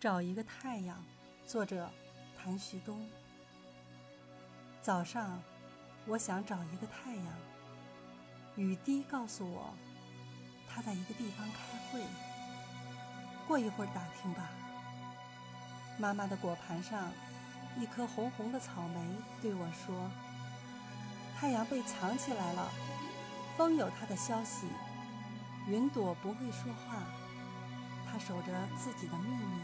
找一个太阳，作者谭旭东。早上，我想找一个太阳。雨滴告诉我，他在一个地方开会。过一会儿打听吧。妈妈的果盘上，一颗红红的草莓对我说：“太阳被藏起来了，风有它的消息，云朵不会说话，它守着自己的秘密。”